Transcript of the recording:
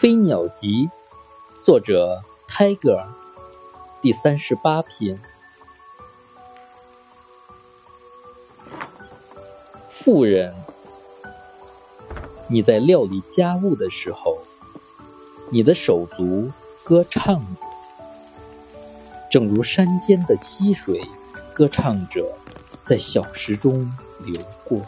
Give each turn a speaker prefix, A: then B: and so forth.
A: 飞鸟集，作者泰戈尔，第三十八篇。富人，你在料理家务的时候，你的手足歌唱着，正如山间的溪水歌唱着，在小石中流过。